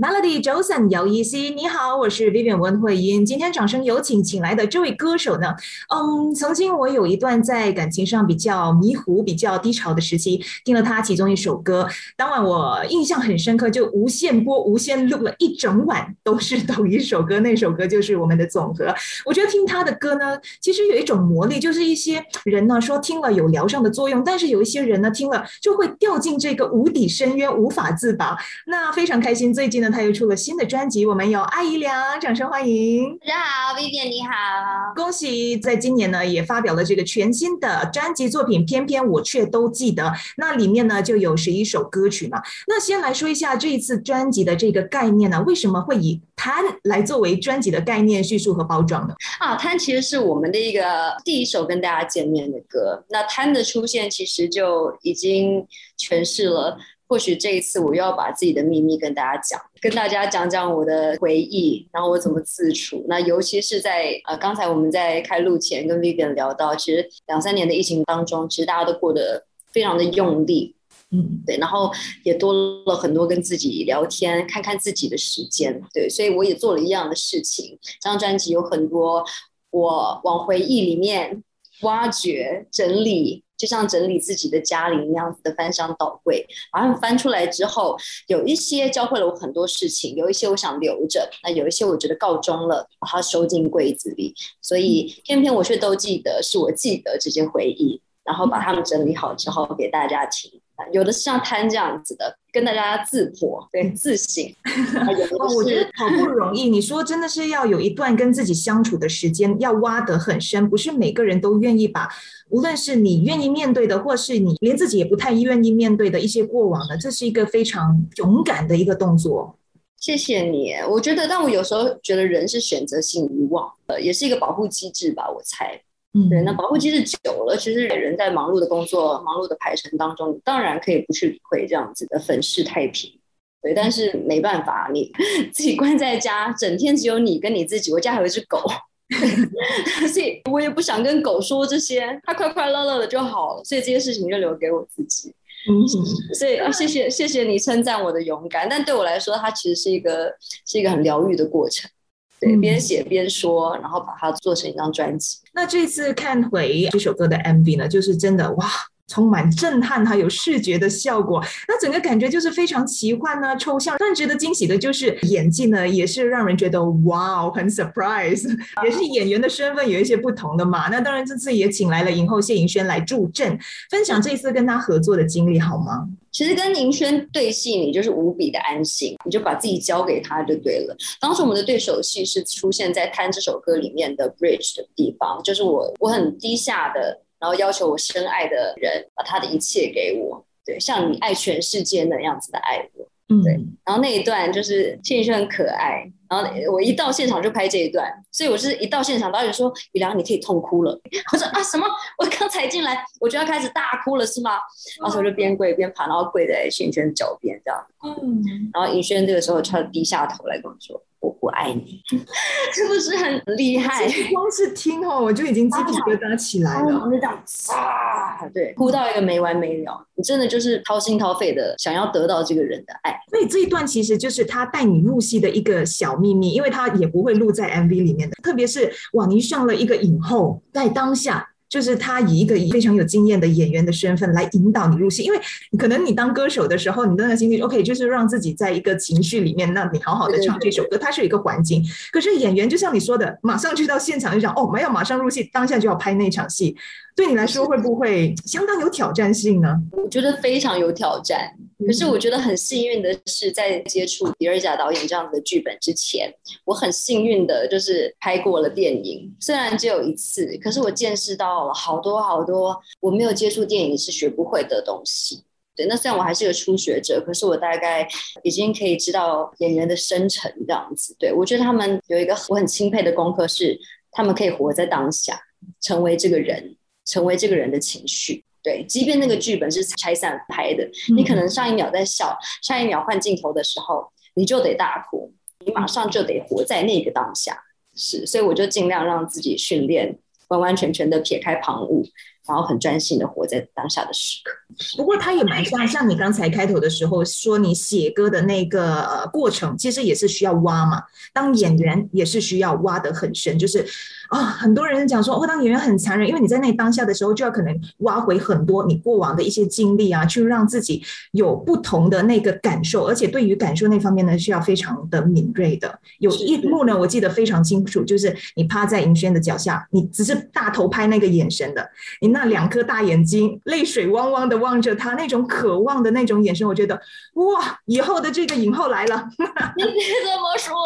Melody 周三有意思，你好，我是 Vivian 温慧英。今天掌声有请，请来的这位歌手呢，嗯，曾经我有一段在感情上比较迷糊、比较低潮的时期，听了他其中一首歌，当晚我印象很深刻，就无限播、无限录了一整晚，都是同一首歌。那首歌就是我们的总和。我觉得听他的歌呢，其实有一种魔力，就是一些人呢说听了有疗伤的作用，但是有一些人呢听了就会掉进这个无底深渊，无法自拔。那非常开心，最近呢。他又出了新的专辑，我们有阿姨俩，掌声欢迎！大家好，Vivian 你好，恭喜在今年呢也发表了这个全新的专辑作品，偏偏我却都记得。那里面呢就有十一首歌曲嘛。那先来说一下这一次专辑的这个概念呢，为什么会以贪来作为专辑的概念叙述和包装呢？啊，贪其实是我们的一个第一首跟大家见面的歌。那贪的出现其实就已经诠释了。或许这一次我又要把自己的秘密跟大家讲，跟大家讲讲我的回忆，然后我怎么自处。那尤其是在呃刚才我们在开录前跟 Vivian 聊到，其实两三年的疫情当中，其实大家都过得非常的用力，嗯，对，然后也多了很多跟自己聊天、看看自己的时间，对，所以我也做了一样的事情。这张专辑有很多我往回忆里面挖掘、整理。就像整理自己的家里那样子的翻箱倒柜，然后翻出来之后，有一些教会了我很多事情，有一些我想留着，那有一些我觉得告终了，把它收进柜子里。所以偏偏我却都记得，是我记得这些回忆，然后把它们整理好之后给大家听。有的是像摊这样子的，跟大家自破，对自省。哦，我觉得好不容易。你说真的是要有一段跟自己相处的时间，要挖得很深，不是每个人都愿意把。无论是你愿意面对的，或是你连自己也不太愿意面对的一些过往的，这是一个非常勇敢的一个动作。谢谢你，我觉得，但我有时候觉得人是选择性遗忘，呃，也是一个保护机制吧，我猜。嗯，对，那保护机制久了，其实人在忙碌的工作、忙碌的排程当中，当然可以不去理会这样子的粉饰太平，对，但是没办法，你 自己关在家，整天只有你跟你自己，我家还有一只狗。所以我也不想跟狗说这些，它快快乐乐的就好了。所以这些事情就留给我自己。嗯，所以谢谢谢谢你称赞我的勇敢，但对我来说，它其实是一个是一个很疗愈的过程。对，边写边说，然后把它做成一张专辑。那这次看回这首歌的 MV 呢，就是真的哇。充满震撼，还有视觉的效果，那整个感觉就是非常奇幻呢，抽象。更值得惊喜的就是演技呢，也是让人觉得哇哦，很 surprise。也是演员的身份有一些不同的嘛。那当然这次也请来了影后谢盈萱来助阵，分享这次跟他合作的经历好吗？其实跟盈萱对戏，你就是无比的安心，你就把自己交给他就对了。当时我们的对手戏是出现在《贪》这首歌里面的 bridge 的地方，就是我我很低下的。然后要求我深爱的人把他的一切给我，对，像你爱全世界那样子的爱我，对。然后那一段就是庆生很可爱，然后我一到现场就拍这一段，所以我是一到现场导演说：“雨良，你可以痛哭了。”我说：“啊，什么？我刚才进来我就要开始大哭了是吗？”然后我就边跪边爬，然后跪在尹轩脚边这样。嗯。然后尹轩这个时候他低下头来跟我说。我不爱你，是不是很厉害？光是听哦，我就已经鸡皮疙瘩起来了。就这样啊，对，哭到一个没完没了。你真的就是掏心掏肺的想要得到这个人的爱。所以这一段其实就是他带你入戏的一个小秘密，因为他也不会录在 MV 里面的。特别是哇，你上了一个影后，在当下。就是他以一个非常有经验的演员的身份来引导你入戏，因为可能你当歌手的时候，你那个心情 OK，就是让自己在一个情绪里面，让你好好的唱这首歌，它是有一个环境。可是演员就像你说的，马上去到现场就想哦，没有马上入戏，当下就要拍那场戏。对你来说会不会相当有挑战性呢？我觉得非常有挑战。可是我觉得很幸运的是，在接触迪尔贾导演这样子的剧本之前，我很幸运的就是拍过了电影。虽然只有一次，可是我见识到了好多好多我没有接触电影是学不会的东西。对，那虽然我还是个初学者，可是我大概已经可以知道演员的深沉这样子。对我觉得他们有一个我很钦佩的功课是，他们可以活在当下，成为这个人。成为这个人的情绪，对，即便那个剧本是拆散拍的，你可能上一秒在笑，下一秒换镜头的时候，你就得大哭，你马上就得活在那个当下，是，所以我就尽量让自己训练完完全全的撇开旁骛，然后很专心的活在当下的时刻。不过他也蛮像，像你刚才开头的时候说，你写歌的那个呃过程，其实也是需要挖嘛。当演员也是需要挖得很深，就是啊，很多人讲说，哦，当演员很残忍，因为你在那当下的时候，就要可能挖回很多你过往的一些经历啊，去让自己有不同的那个感受，而且对于感受那方面呢，需要非常的敏锐的。有一幕呢，我记得非常清楚，就是你趴在银轩的脚下，你只是大头拍那个眼神的，你那两颗大眼睛，泪水汪汪的望着他，那种渴望的那种眼神，我觉得哇，以后的这个影后来了。你别这么说，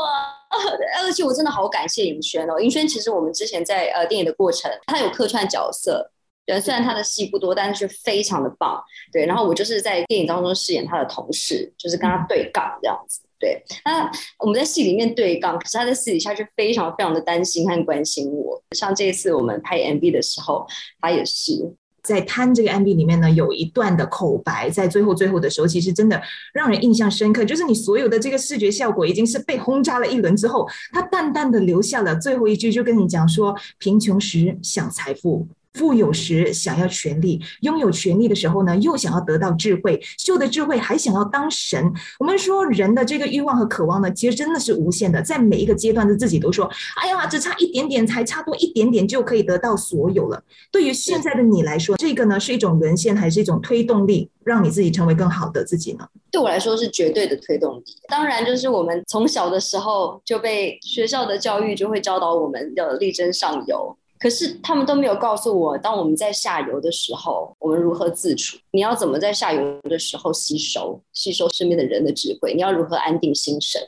而且我真的好感谢尹轩哦。尹轩其实我们之前在呃电影的过程，他有客串角色，对，虽然他的戏不多，但是非常的棒。对，然后我就是在电影当中饰演他的同事，就是跟他对杠这样子。对，那我们在戏里面对杠，可是他在私底下却非常非常的担心和关心我。像这一次我们拍 MV 的时候，他也是。在《贪》这个 MV 里面呢，有一段的口白，在最后最后的时候，其实真的让人印象深刻。就是你所有的这个视觉效果已经是被轰炸了一轮之后，他淡淡的留下了最后一句，就跟你讲说：贫穷时想财富。富有时想要权力，拥有权力的时候呢，又想要得到智慧，秀的智慧还想要当神。我们说人的这个欲望和渴望呢，其实真的是无限的，在每一个阶段的自己都说：“哎呀，只差一点点，才差多一点点就可以得到所有了。”对于现在的你来说，这个呢是一种沦陷，还是一种推动力，让你自己成为更好的自己呢？对我来说是绝对的推动力。当然，就是我们从小的时候就被学校的教育就会教导我们要力争上游。可是他们都没有告诉我，当我们在下游的时候，我们如何自处？你要怎么在下游的时候吸收吸收身边的人的智慧？你要如何安定心神？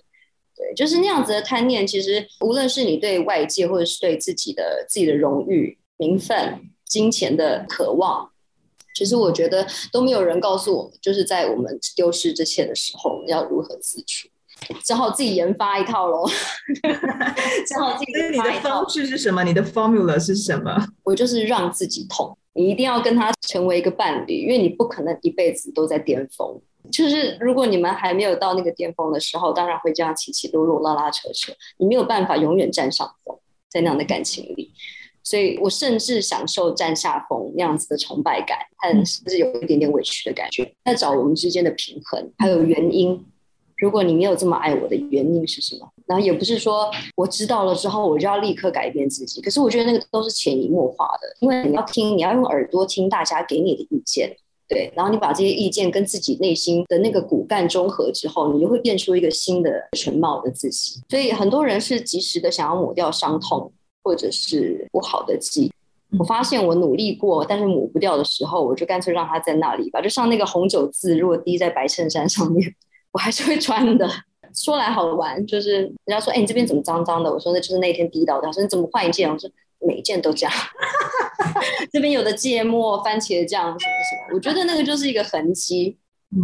对，就是那样子的贪念。其实无论是你对外界，或者是对自己的自己的荣誉、名分、金钱的渴望，其实我觉得都没有人告诉我们，就是在我们丢失这些的时候，要如何自处。只好自己研发一套喽，只好自己研发一套。你的方式是什么？你的 formula 是什么？我就是让自己痛，你一定要跟他成为一个伴侣，因为你不可能一辈子都在巅峰。就是如果你们还没有到那个巅峰的时候，当然会这样起起落落、拉拉扯扯，你没有办法永远占上风，在那样的感情里。所以我甚至享受占下风那样子的崇拜感，但是不是有一点点委屈的感觉？在找我们之间的平衡，还有原因。如果你没有这么爱我的原因是什么？然后也不是说我知道了之后我就要立刻改变自己。可是我觉得那个都是潜移默化的，因为你要听，你要用耳朵听大家给你的意见，对。然后你把这些意见跟自己内心的那个骨干中和之后，你就会变出一个新的全貌的自己。所以很多人是及时的想要抹掉伤痛或者是不好的记忆。我发现我努力过，但是抹不掉的时候，我就干脆让它在那里吧。就像那个红酒渍，如果滴在白衬衫上面。我还是会穿的。说来好玩，就是人家说：“哎，你这边怎么脏脏的？”我说：“那就是那天滴到的。”说：“你怎么换一件？”我说：“每一件都这样。这边有的芥末、番茄酱什么什么，我觉得那个就是一个痕迹。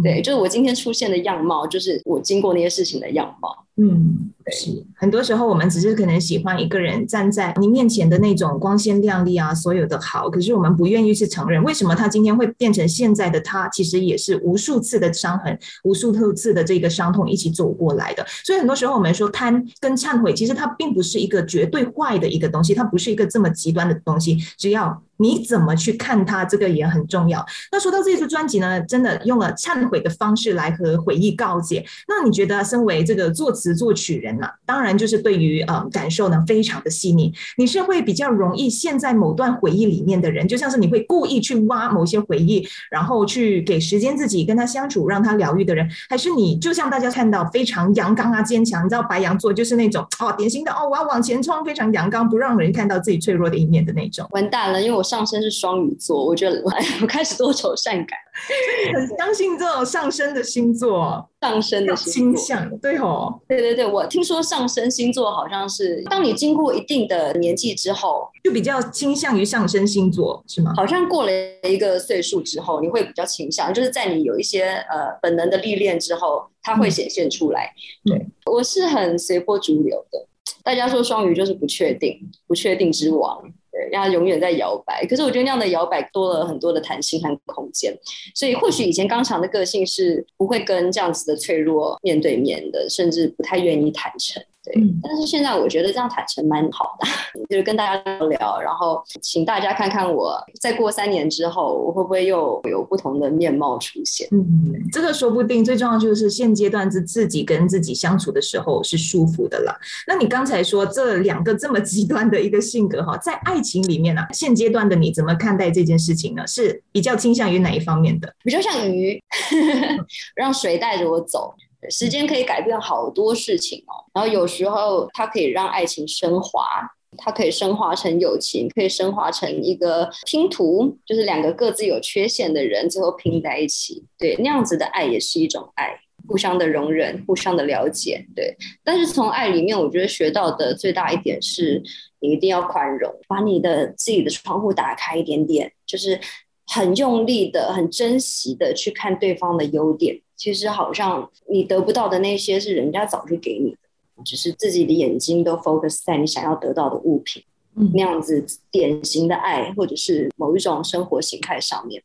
对，就是我今天出现的样貌，就是我经过那些事情的样貌。嗯，是很多时候我们只是可能喜欢一个人站在你面前的那种光鲜亮丽啊，所有的好，可是我们不愿意去承认，为什么他今天会变成现在的他？其实也是无数次的伤痕，无数次的这个伤痛一起走过来的。所以很多时候我们说贪跟忏悔，其实它并不是一个绝对坏的一个东西，它不是一个这么极端的东西，只要你怎么去看它，这个也很重要。那说到这次专辑呢，真的用了忏悔的方式来和回忆告解。那你觉得，身为这个作词？词作曲人呢，当然就是对于呃感受呢非常的细腻。你是会比较容易陷在某段回忆里面的人，就像是你会故意去挖某些回忆，然后去给时间自己跟他相处，让他疗愈的人，还是你就像大家看到非常阳刚啊坚强？你知道白羊座就是那种哦典型的哦我要往前冲，非常阳刚，不让人看到自己脆弱的一面的那种。完蛋了，因为我上身是双鱼座，我觉得 我开始多愁善感，很相信这种上升的星座。上升的星象，对哦，对对对，我听说上升星座好像是当你经过一定的年纪之后，就比较倾向于上升星座，是吗？好像过了一个岁数之后，你会比较倾向，就是在你有一些呃本能的历练之后，它会显现出来。对，我是很随波逐流的，大家说双鱼就是不确定，不确定之王。让它永远在摇摆。可是我觉得那样的摇摆多了很多的弹性和空间，所以或许以前刚强的个性是不会跟这样子的脆弱面对面的，甚至不太愿意坦诚。对，但是现在我觉得这样坦诚蛮好的，就是跟大家聊聊，然后请大家看看我再过三年之后，我会不会又有不同的面貌出现？嗯，这个说不定。最重要就是现阶段是自己跟自己相处的时候是舒服的了。那你刚才说这两个这么极端的一个性格哈，在爱情里面呢，现阶段的你怎么看待这件事情呢？是比较倾向于哪一方面的？比较像鱼，让水带着我走。时间可以改变好多事情哦，然后有时候它可以让爱情升华，它可以升华成友情，可以升华成一个拼图，就是两个各自有缺陷的人最后拼在一起。对，那样子的爱也是一种爱，互相的容忍，互相的了解。对，但是从爱里面，我觉得学到的最大一点是，你一定要宽容，把你的自己的窗户打开一点点，就是很用力的、很珍惜的去看对方的优点。其实好像你得不到的那些是人家早就给你的，只是自己的眼睛都 focus 在你想要得到的物品，那样子典型的爱或者是某一种生活形态上面，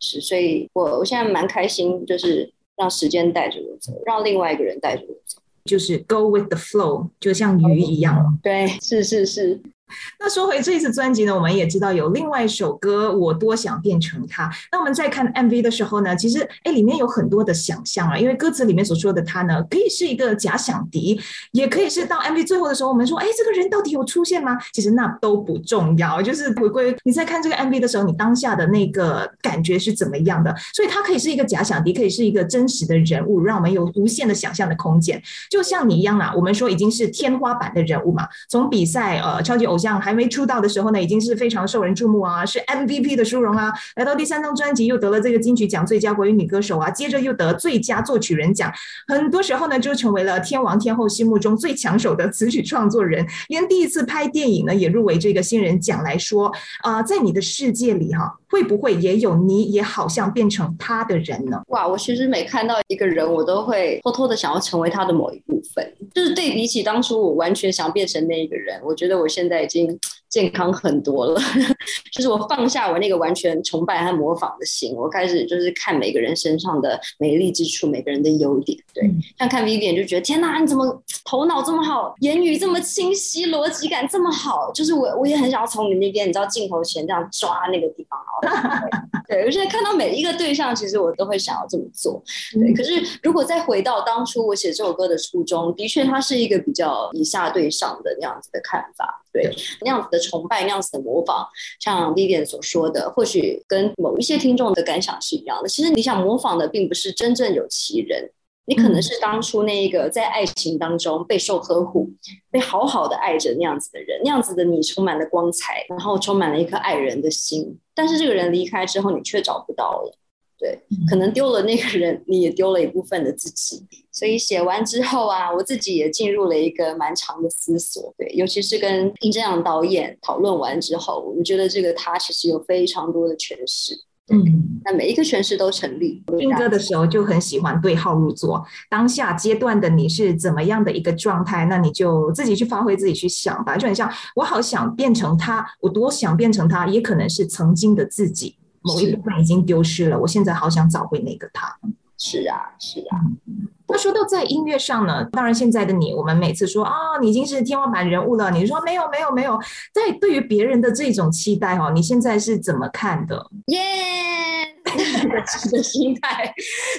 是，所以我我现在蛮开心，就是让时间带着我走，让另外一个人带着我走，就是 go with the flow，就像鱼一样，对，是是是。那说回这一次专辑呢，我们也知道有另外一首歌《我多想变成他》。那我们在看 MV 的时候呢，其实哎里面有很多的想象啊，因为歌词里面所说的他呢，可以是一个假想敌，也可以是到 MV 最后的时候，我们说哎这个人到底有出现吗？其实那都不重要，就是回归你在看这个 MV 的时候，你当下的那个感觉是怎么样的。所以它可以是一个假想敌，可以是一个真实的人物，让我们有无限的想象的空间。就像你一样啦，我们说已经是天花板的人物嘛，从比赛呃超级偶。像还没出道的时候呢，已经是非常受人注目啊，是 MVP 的殊荣啊。来到第三张专辑，又得了这个金曲奖最佳国语女歌手啊，接着又得最佳作曲人奖。很多时候呢，就成为了天王天后心目中最抢手的词曲创作人。连第一次拍电影呢，也入围这个新人奖来说啊，在你的世界里哈，会不会也有你也好像变成他的人呢？哇，我其实每看到一个人，我都会偷偷的想要成为他的某一部分。就是对比起当初我完全想变成那一个人，我觉得我现在已经。健康很多了，就是我放下我那个完全崇拜和模仿的心，我开始就是看每个人身上的美丽之处，每个人的优点。对，像看 Vivian 就觉得天哪，你怎么头脑这么好，言语这么清晰，逻辑感这么好？就是我我也很想要从你那边，你知道镜头前这样抓那个地方。对，我现在看到每一个对象，其实我都会想要这么做。对，可是如果再回到当初我写这首歌的初衷，的确它是一个比较以下对上的那样子的看法。对，那样子的崇拜，那样子的模仿，像 Vivian 所说的，或许跟某一些听众的感想是一样的。其实你想模仿的，并不是真正有其人，你可能是当初那一个在爱情当中备受呵护、被好好的爱着那样子的人，那样子的你充满了光彩，然后充满了一颗爱人的心。但是这个人离开之后，你却找不到了。对，可能丢了那个人，你也丢了一部分的自己。所以写完之后啊，我自己也进入了一个蛮长的思索。对，尤其是跟殷正阳导演讨论完之后，我们觉得这个他其实有非常多的诠释。嗯，那每一个诠释都成立。听歌的时候就很喜欢对号入座，当下阶段的你是怎么样的一个状态，那你就自己去发挥，自己去想吧。就很像我好想变成他，我多想变成他，也可能是曾经的自己。某一部分已经丢失了，我现在好想找回那个他。是啊，是啊。那说到在音乐上呢，当然现在的你，我们每次说啊，你已经是天花板人物了，你说没有没有没有，在对于别人的这种期待哦，你现在是怎么看的？耶，的心态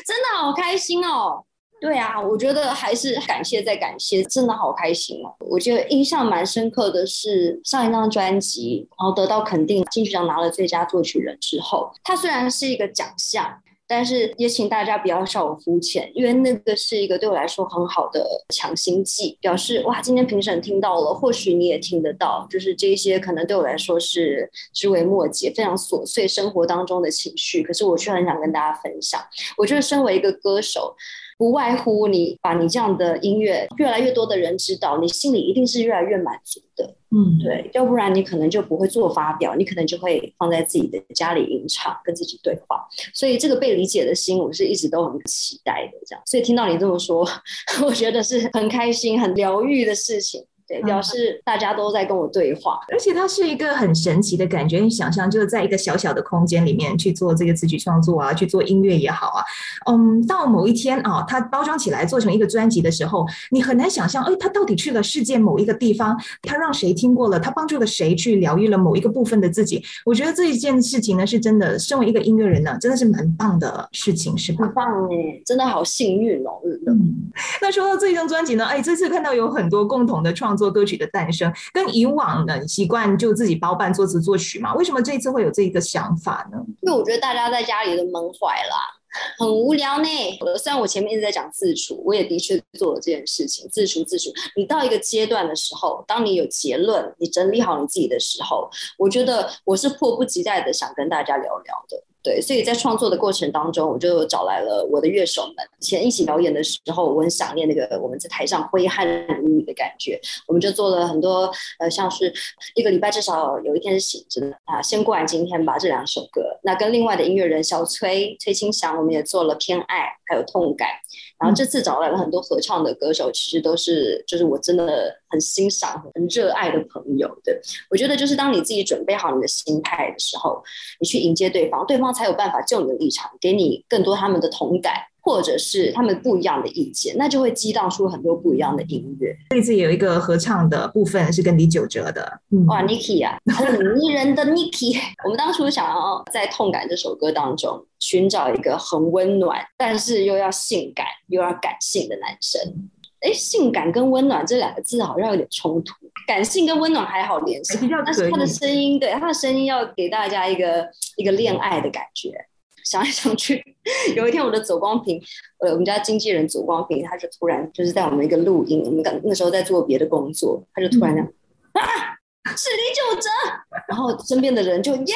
真的好开心哦。对啊，我觉得还是感谢再感谢，真的好开心哦！我觉得印象蛮深刻的是上一张专辑，然后得到肯定，金曲奖拿了最佳作曲人之后，它虽然是一个奖项，但是也请大家不要笑我肤浅，因为那个是一个对我来说很好的强心剂，表示哇，今天评审听到了，或许你也听得到，就是这些可能对我来说是枝微末节、非常琐碎生活当中的情绪，可是我却很想跟大家分享。我觉得身为一个歌手。不外乎你把你这样的音乐越来越多的人知道，你心里一定是越来越满足的。嗯，对，要不然你可能就不会做发表，你可能就会放在自己的家里吟唱，跟自己对话。所以这个被理解的心，我是一直都很期待的。这样，所以听到你这么说，我觉得是很开心、很疗愈的事情。对，表示大家都在跟我对话，而且它是一个很神奇的感觉。你想象就是在一个小小的空间里面去做这个词曲创作啊，去做音乐也好啊，嗯，到某一天啊，它包装起来做成一个专辑的时候，你很难想象，哎，它到底去了世界某一个地方，它让谁听过了，它帮助了谁去疗愈了某一个部分的自己。我觉得这一件事情呢，是真的，身为一个音乐人呢，真的是蛮棒的事情，是吧？很棒哎，真的好幸运哦。嗯，那说到这一张专辑呢，哎，这次看到有很多共同的创作歌曲的诞生，跟以往的习惯就自己包办作词作曲嘛，为什么这一次会有这一个想法呢？因为我觉得大家在家里都闷坏了。很无聊呢。虽然我前面一直在讲自处，我也的确做了这件事情，自处自处。你到一个阶段的时候，当你有结论，你整理好你自己的时候，我觉得我是迫不及待的想跟大家聊聊的。对，所以在创作的过程当中，我就找来了我的乐手们。以前一起表演的时候，我很想念那个我们在台上挥汗如雨的感觉。我们就做了很多，呃，像是一个礼拜至少有一天是醒着的啊。先过完今天吧，这两首歌。那跟另外的音乐人小崔崔清祥，我们也做了偏爱，还有痛感。然后这次找来了很多合唱的歌手，其实都是就是我真的很欣赏、很热爱的朋友。对我觉得，就是当你自己准备好你的心态的时候，你去迎接对方，对方才有办法就你的立场，给你更多他们的同感。或者是他们不一样的意见，那就会激荡出很多不一样的音乐。这次有一个合唱的部分是跟李玖哲的，哇，Niki 啊，很迷人的 Niki。我们当初想要在《痛感》这首歌当中寻找一个很温暖，但是又要性感又要感性的男生。哎，性感跟温暖这两个字好像有点冲突，感性跟温暖还好联系，但是他的声音，对他的声音要给大家一个一个恋爱的感觉。想来想去，有一天我的走光屏，呃，我们家经纪人走光屏，他就突然就是在我们一个录音，我们刚那时候在做别的工作，他就突然讲啊。是李九哲，然后身边的人就耶，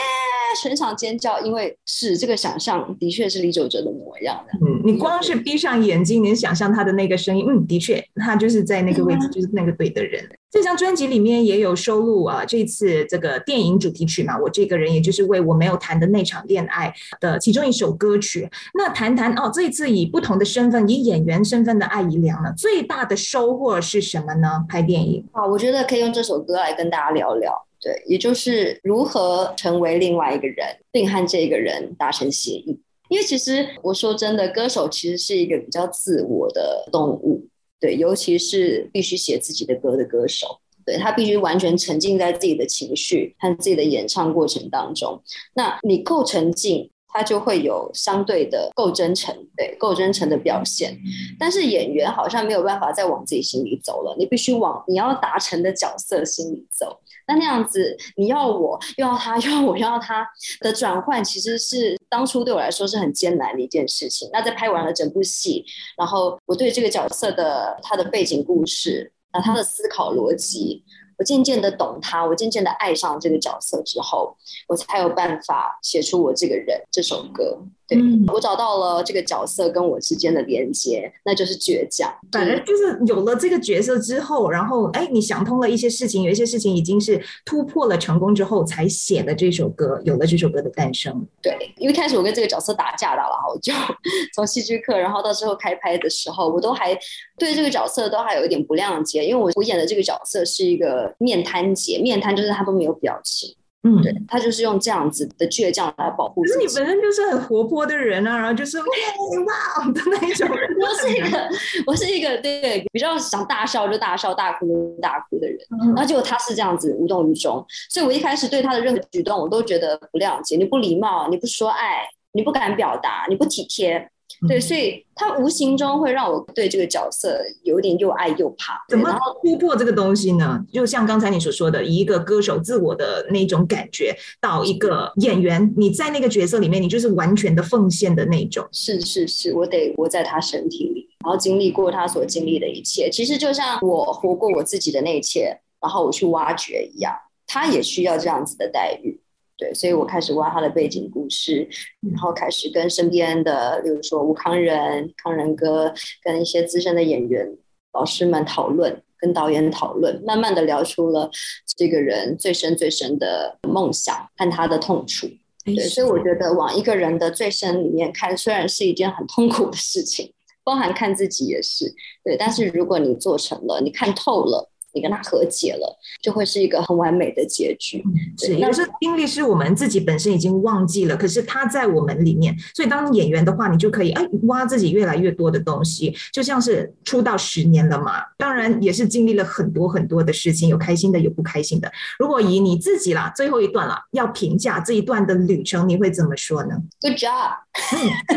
全场尖叫，因为是这个想象的确是李玖哲的模样的。嗯，你光是闭上眼睛，你想象他的那个声音，嗯，的确，他就是在那个位置，就是那个对的人。这张专辑里面也有收录啊，这次这个电影主题曲嘛，我这个人也就是为我没有谈的那场恋爱的其中一首歌曲。那谈谈哦，这一次以不同的身份，以演员身份的艾怡良呢，最大的收获是什么呢？拍电影啊，我觉得可以用这首歌来跟大家聊聊，对，也就是如何成为另外一个人，并和这个人达成协议。因为其实我说真的，歌手其实是一个比较自我的动物。对，尤其是必须写自己的歌的歌手，对他必须完全沉浸在自己的情绪和自己的演唱过程当中。那你够沉浸，他就会有相对的够真诚，对，够真诚的表现。但是演员好像没有办法再往自己心里走了，你必须往你要达成的角色心里走。那那样子，你要我又要他，又要我又要他的转换，其实是当初对我来说是很艰难的一件事情。那在拍完了整部戏，然后我对这个角色的他的背景故事，那他的思考逻辑。我渐渐的懂他，我渐渐的爱上这个角色之后，我才有办法写出我这个人这首歌。对我找到了这个角色跟我之间的连接，那就是倔强。反正就是有了这个角色之后，然后哎，你想通了一些事情，有一些事情已经是突破了成功之后，才写的这首歌，有了这首歌的诞生。对，因为开始我跟这个角色打架打了好久，从戏剧课，然后到之后开拍的时候，我都还对这个角色都还有一点不谅解，因为我我演的这个角色是一个面瘫姐，面瘫就是他都没有表情。嗯，对他就是用这样子的倔强来保护。可是你本身就是很活泼的人啊，然后就是哇哇的那一种。我是一个，我是一个对比较想大笑就大笑、大哭就大哭的人。然后结果他是这样子无动于衷，所以我一开始对他的任何举动我都觉得不谅解。你不礼貌，你不说爱，你不敢表达，你不体贴。对，所以他无形中会让我对这个角色有点又爱又怕。怎么突破这个东西呢？就像刚才你所说的，以一个歌手自我的那种感觉，到一个演员，你在那个角色里面，你就是完全的奉献的那种。是是是，我得活在他身体里，然后经历过他所经历的一切。其实就像我活过我自己的那一切，然后我去挖掘一样，他也需要这样子的待遇。对，所以我开始挖他的背景故事，然后开始跟身边的，比如说吴康仁、康仁哥，跟一些资深的演员老师们讨论，跟导演讨论，慢慢的聊出了这个人最深最深的梦想和他的痛处。对，所以我觉得往一个人的最深里面看，虽然是一件很痛苦的事情，包含看自己也是。对，但是如果你做成了，你看透了，你跟他和解了，就会是一个很完美的结局。是，有时候经历是我们自己本身已经忘记了，可是他在我们里面，所以当演员的话，你就可以哎挖自己越来越多的东西，就像是出道十年了嘛，当然也是经历了很多很多的事情，有开心的，有不开心的。如果以你自己啦，最后一段啦，要评价这一段的旅程，你会怎么说呢？Good job，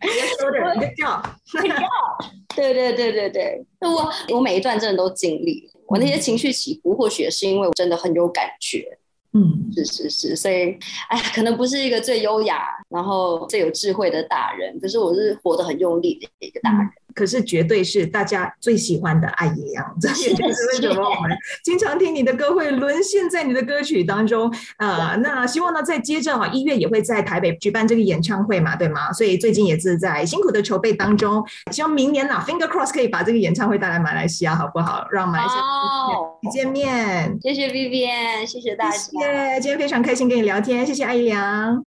别说的，Good job，Good job，对对对对对，那我我每一段真的都经历。我那些情绪起伏，或许是因为我真的很有感觉，嗯，是是是，所以，哎呀，可能不是一个最优雅，然后最有智慧的大人，可是我是活得很用力的一个大人。可是绝对是大家最喜欢的爱一样，这也就是为什么我们经常听你的歌会沦陷在你的歌曲当中啊。那希望呢，在接着啊，一月也会在台北举办这个演唱会嘛，对吗？所以最近也是在辛苦的筹备当中，希望明年呐，Finger Cross 可以把这个演唱会带来马来西亚，好不好？让马来西亚见面。谢谢 Vivian，谢谢大家。今天非常开心跟你聊天，谢谢艾怡良。